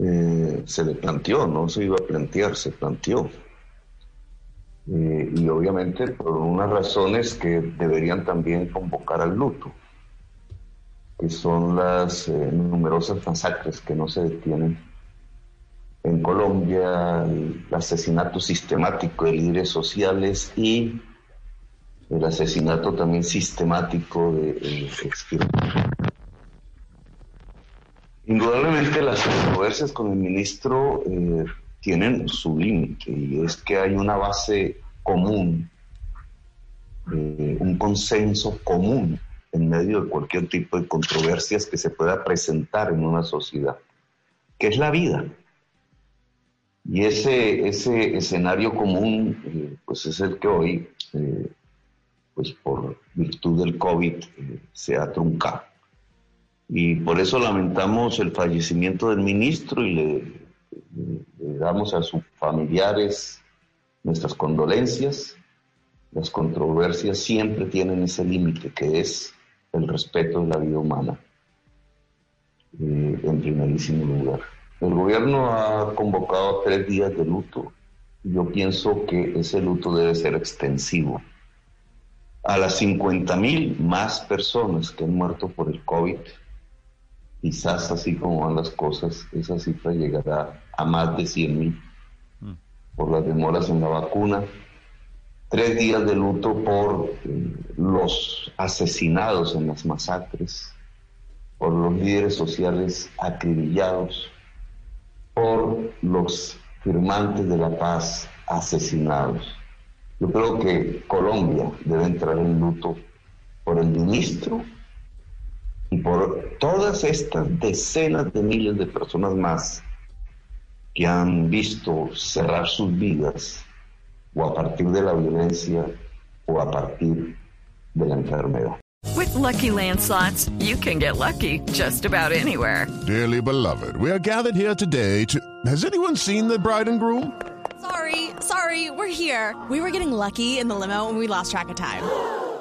Eh, se le planteó, no se iba a plantear, se planteó. Eh, y obviamente por unas razones que deberían también convocar al luto, que son las eh, numerosas masacres que no se detienen en Colombia, el asesinato sistemático de líderes sociales y el asesinato también sistemático de, de Indudablemente las controversias con el ministro eh, tienen su límite y es que hay una base común, eh, un consenso común en medio de cualquier tipo de controversias que se pueda presentar en una sociedad, que es la vida. Y ese, ese escenario común, eh, pues es el que hoy, pues por virtud del COVID, se ha truncado. Y por eso lamentamos el fallecimiento del ministro y le, damos a sus familiares nuestras condolencias. Las controversias siempre tienen ese límite que es el respeto de la vida humana, eh, en primerísimo lugar. El gobierno ha convocado tres días de luto. Yo pienso que ese luto debe ser extensivo a las 50 mil más personas que han muerto por el COVID quizás así como van las cosas, esa cifra llegará a más de 100 mil mm. por las demoras en la vacuna. Tres días de luto por eh, los asesinados en las masacres, por los líderes sociales acribillados, por los firmantes de la paz asesinados. Yo creo que Colombia debe entrar en luto por el ministro y por todas estas decenas de miles de personas más que han visto cerrar sus vidas o a partir de la violencia o a partir de la enfermedad. With lucky landslots, you can get lucky just about anywhere. Dearly beloved, we are gathered here today to. Has anyone seen the bride and groom? Sorry, sorry, we're here. We were getting lucky in the limo and we lost track of time.